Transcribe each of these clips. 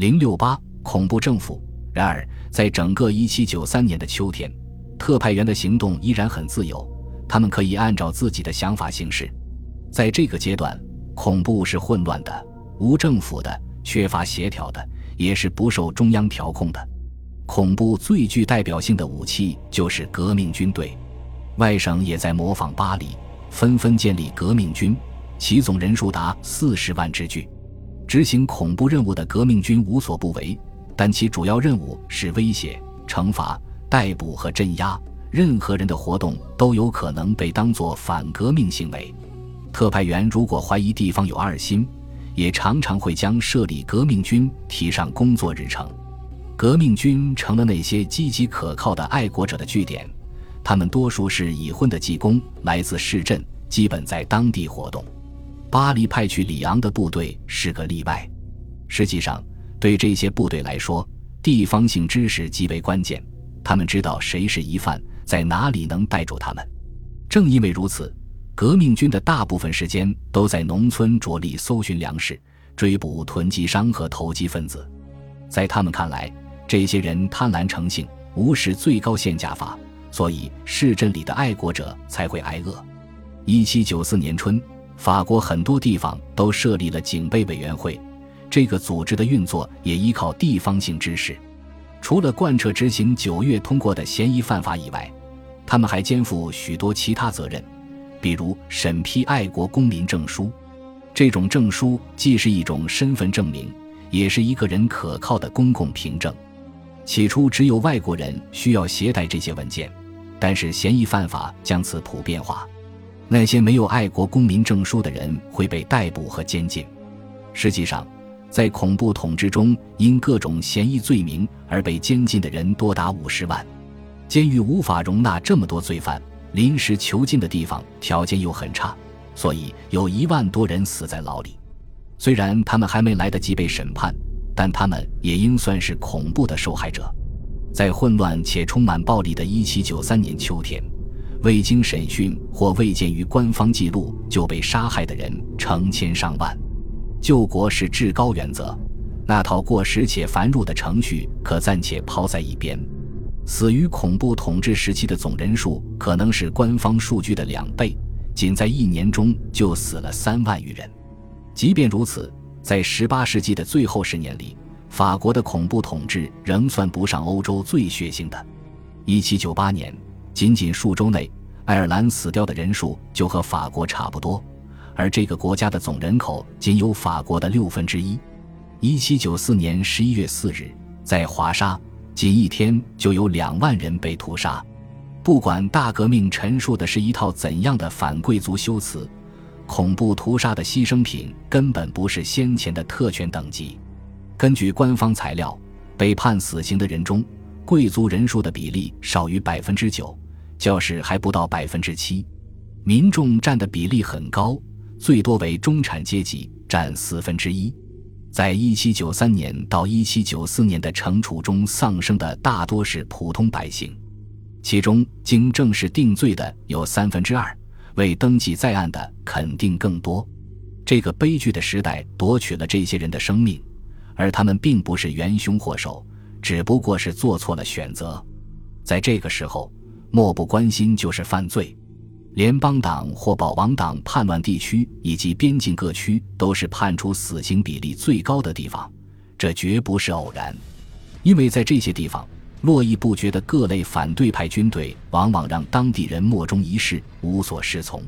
零六八恐怖政府。然而，在整个一七九三年的秋天，特派员的行动依然很自由，他们可以按照自己的想法行事。在这个阶段，恐怖是混乱的、无政府的、缺乏协调的，也是不受中央调控的。恐怖最具代表性的武器就是革命军队，外省也在模仿巴黎，纷纷建立革命军，其总人数达四十万之巨。执行恐怖任务的革命军无所不为，但其主要任务是威胁、惩罚、逮捕和镇压。任何人的活动都有可能被当作反革命行为。特派员如果怀疑地方有二心，也常常会将设立革命军提上工作日程。革命军成了那些积极可靠的爱国者的据点，他们多数是已婚的技工，来自市镇，基本在当地活动。巴黎派去里昂的部队是个例外。实际上，对这些部队来说，地方性知识极为关键。他们知道谁是疑犯，在哪里能逮住他们。正因为如此，革命军的大部分时间都在农村着力搜寻粮食，追捕囤积商和投机分子。在他们看来，这些人贪婪成性，无视最高限价法，所以市镇里的爱国者才会挨饿。一七九四年春，法国很多地方都设立了警备委员会，这个组织的运作也依靠地方性知识。除了贯彻执行九月通过的嫌疑犯法以外，他们还肩负许多其他责任，比如审批爱国公民证书。这种证书既是一种身份证明，也是一个人可靠的公共凭证。起初，只有外国人需要携带这些文件，但是嫌疑犯法将此普遍化，那些没有爱国公民证书的人会被逮捕和监禁。实际上，在恐怖统治中，因各种嫌疑罪名而被监禁的人多达五十万，监狱无法容纳这么多罪犯，临时囚禁的地方条件又很差，所以有一万多人死在牢里。虽然他们还没来得及被审判。但他们也应算是恐怖的受害者，在混乱且充满暴力的1793年秋天，未经审讯或未见于官方记录就被杀害的人成千上万。救国是至高原则，那套过时且繁缛的程序可暂且抛在一边。死于恐怖统治时期的总人数可能是官方数据的两倍，仅在一年中就死了三万余人。即便如此。在18世纪的最后十年里，法国的恐怖统治仍算不上欧洲最血腥的。1798年，仅仅数周内，爱尔兰死掉的人数就和法国差不多，而这个国家的总人口仅有法国的六分之一。1794年11月4日，在华沙，仅一天就有两万人被屠杀。不管大革命陈述的是一套怎样的反贵族修辞。恐怖屠杀的牺牲品根本不是先前的特权等级。根据官方材料，被判死刑的人中，贵族人数的比例少于百分之九，教士还不到百分之七，民众占的比例很高，最多为中产阶级占四分之一。在一七九三年到一七九四年的惩处中，丧生的大多是普通百姓，其中经正式定罪的有三分之二。未登记在案的肯定更多。这个悲剧的时代夺取了这些人的生命，而他们并不是元凶祸首，只不过是做错了选择。在这个时候，漠不关心就是犯罪。联邦党或保王党叛乱地区以及边境各区都是判处死刑比例最高的地方，这绝不是偶然，因为在这些地方。络绎不绝的各类反对派军队，往往让当地人莫衷一是、无所适从。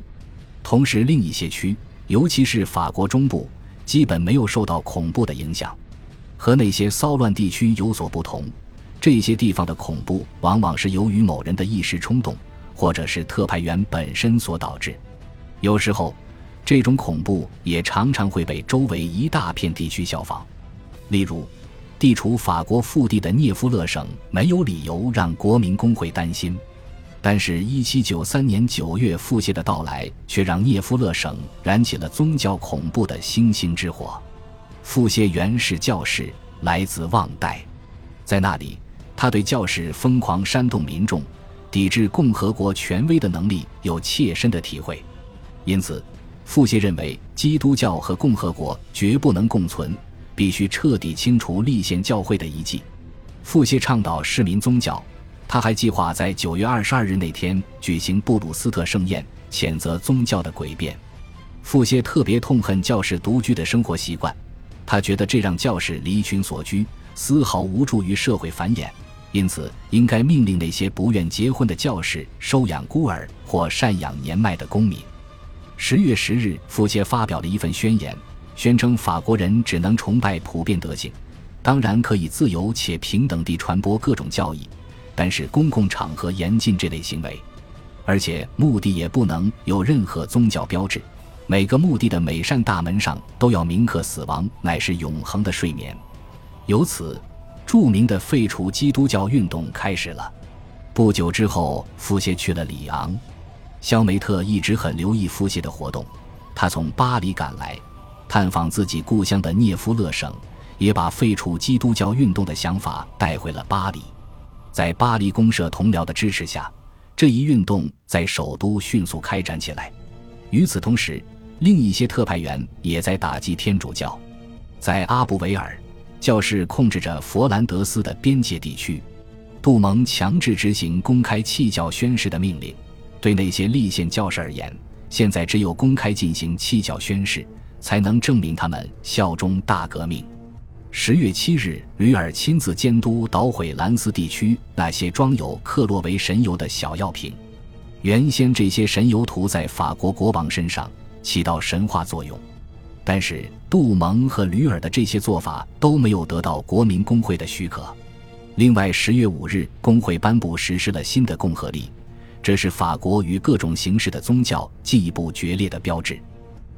同时，另一些区，尤其是法国中部，基本没有受到恐怖的影响。和那些骚乱地区有所不同，这些地方的恐怖往往是由于某人的一时冲动，或者是特派员本身所导致。有时候，这种恐怖也常常会被周围一大片地区效仿，例如。地处法国腹地的涅夫勒省没有理由让国民工会担心，但是1793年9月腹泻的到来却让涅夫勒省燃起了宗教恐怖的星星之火。腹泻原是教士，来自旺代，在那里，他对教士疯狂煽动民众、抵制共和国权威的能力有切身的体会，因此，腹泻认为基督教和共和国绝不能共存。必须彻底清除立宪教会的遗迹。傅歇倡导市民宗教，他还计划在九月二十二日那天举行布鲁斯特盛宴，谴责宗教的诡辩。傅歇特别痛恨教士独居的生活习惯，他觉得这让教士离群所居，丝毫无助于社会繁衍。因此，应该命令那些不愿结婚的教士收养孤儿或赡养年迈的公民。十月十日，傅歇发表了一份宣言，宣称法国人只能崇拜普遍德性，当然可以自由且平等地传播各种教义，但是公共场合严禁这类行为，而且墓地也不能有任何宗教标志。每个墓地的每扇大门上都要铭刻“死亡乃是永恒的睡眠”。由此。著名的废除基督教运动开始了。不久之后，傅歇去了里昂。肖梅特一直很留意傅歇的活动，他从巴黎赶来，探访自己故乡的涅夫勒省，也把废除基督教运动的想法带回了巴黎。在巴黎公社同僚的支持下，这一运动在首都迅速开展起来。与此同时，另一些特派员也在打击天主教，在阿布维尔。教士控制着佛兰德斯的边界地区，杜蒙强制执行公开弃教宣誓的命令。对那些立宪教士而言，现在只有公开进行弃教宣誓，才能证明他们效忠大革命。十月七日，吕尔亲自监督捣毁兰斯地区那些装有克洛维神油的小药瓶。原先这些神油涂在法国国王身上，起到神话作用。但是杜蒙和吕尔的这些做法都没有得到国民工会的许可。另外，十月五日，工会颁布实施了新的共和历，这是法国与各种形式的宗教进一步决裂的标志。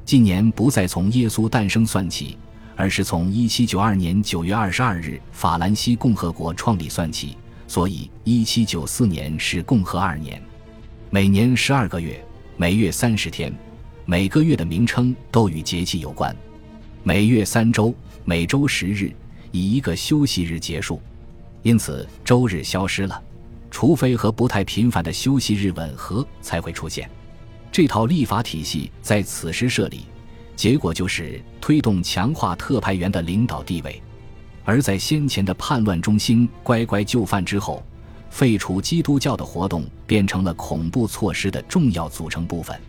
近年不再从耶稣诞生算起，而是从一七九二年九月二十二日法兰西共和国创立算起，所以一七九四年是共和二年。每年十二个月，每月三十天。每个月的名称都与节气有关，每月三周，每周十日，以一个休息日结束，因此周日消失了，除非和不太频繁的休息日吻合才会出现。这套立法体系在此时设立，结果就是推动强化特派员的领导地位，而在先前的叛乱中心乖乖就范之后，废除基督教的活动变成了恐怖措施的重要组成部分。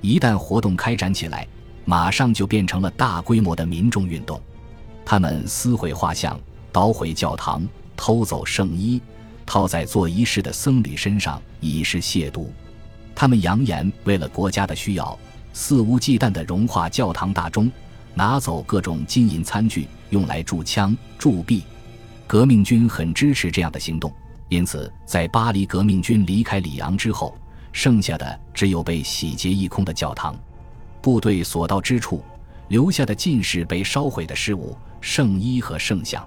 一旦活动开展起来，马上就变成了大规模的民众运动。他们撕毁画像，捣毁教堂，偷走圣衣，套在做仪式的僧侣身上，以示亵渎。他们扬言为了国家的需要，肆无忌惮地融化教堂大钟，拿走各种金银餐具，用来铸枪铸币。革命军很支持这样的行动，因此在巴黎革命军离开里昂之后。剩下的只有被洗劫一空的教堂，部队所到之处留下的尽是被烧毁的事物、圣衣和圣像。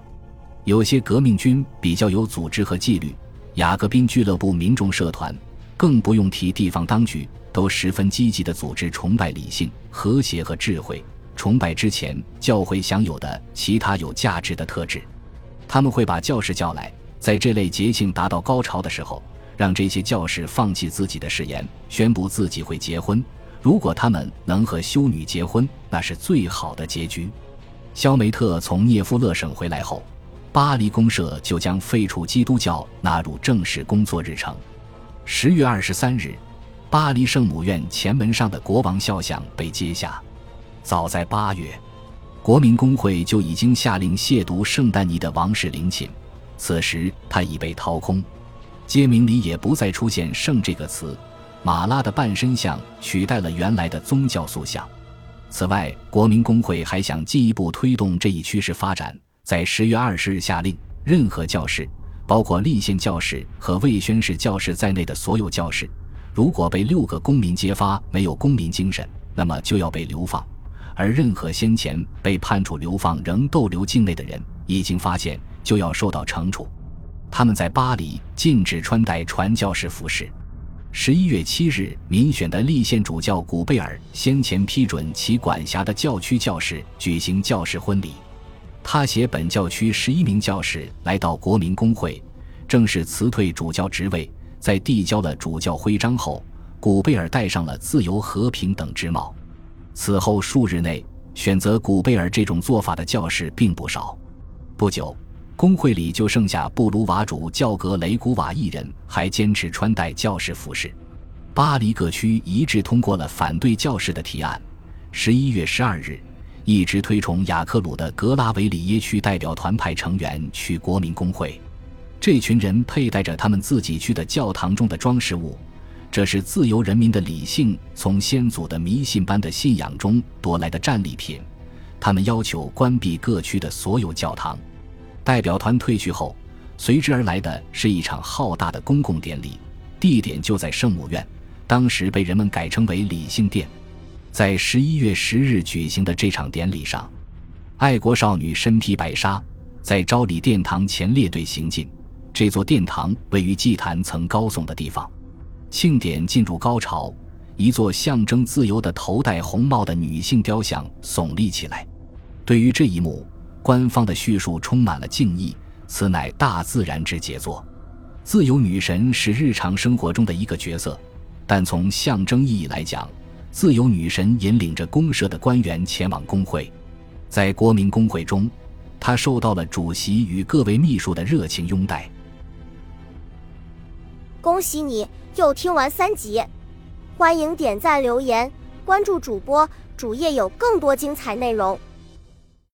有些革命军比较有组织和纪律，雅各宾俱乐部、民众社团，更不用提地方当局，都十分积极地组织崇拜理性、和谐和智慧，崇拜之前教会享有的其他有价值的特质。他们会把教士叫来，在这类节庆达到高潮的时候。让这些教士放弃自己的誓言，宣布自己会结婚。如果他们能和修女结婚，那是最好的结局。肖梅特从涅夫勒省回来后，巴黎公社就将废除基督教纳入正式工作日程。十月二十三日，巴黎圣母院前门上的国王肖像被揭下。早在八月，国民工会就已经下令亵渎圣丹尼的王室陵寝，此时他已被掏空。街名里也不再出现“圣”这个词，马拉的半身像取代了原来的宗教塑像。此外，国民工会还想进一步推动这一趋势发展，在十月二十日下令，任何教士，包括立宪教士和未宣誓教士在内的所有教士，如果被六个公民揭发没有公民精神，那么就要被流放；而任何先前被判处流放仍逗留境内的人，一经发现就要受到惩处。他们在巴黎禁止穿戴传教士服饰。十一月七日，民选的立宪主教古贝尔先前批准其管辖的教区教士举行教士婚礼。他携本教区十一名教士来到国民工会，正式辞退主教职位。在递交了主教徽章后，古贝尔戴上了自由、和平等之帽。此后数日内，选择古贝尔这种做法的教士并不少。不久，工会里就剩下布鲁瓦主教格雷古瓦一人还坚持穿戴教士服饰。巴黎各区一致通过了反对教士的提案。十一月十二日，一直推崇雅克鲁的格拉维里耶区代表团派成员去国民工会。这群人佩戴着他们自己区的教堂中的装饰物，这是自由人民的理性从先祖的迷信般的信仰中夺来的战利品。他们要求关闭各区的所有教堂。代表团退去后，随之而来的是一场浩大的公共典礼，地点就在圣母院，当时被人们改称为理性殿。在十一月十日举行的这场典礼上，爱国少女身披白纱，在昭礼殿堂前列队行进。这座殿堂位于祭坛曾高耸的地方，庆典进入高潮，一座象征自由的头戴红帽的女性雕像耸立起来。对于这一幕，官方的叙述充满了敬意，此乃大自然之杰作。自由女神是日常生活中的一个角色，但从象征意义来讲，自由女神引领着公社的官员前往工会，在国民工会中，她受到了主席与各位秘书的热情拥戴。恭喜你又听完三集，欢迎点赞、留言、关注主播，主页有更多精彩内容。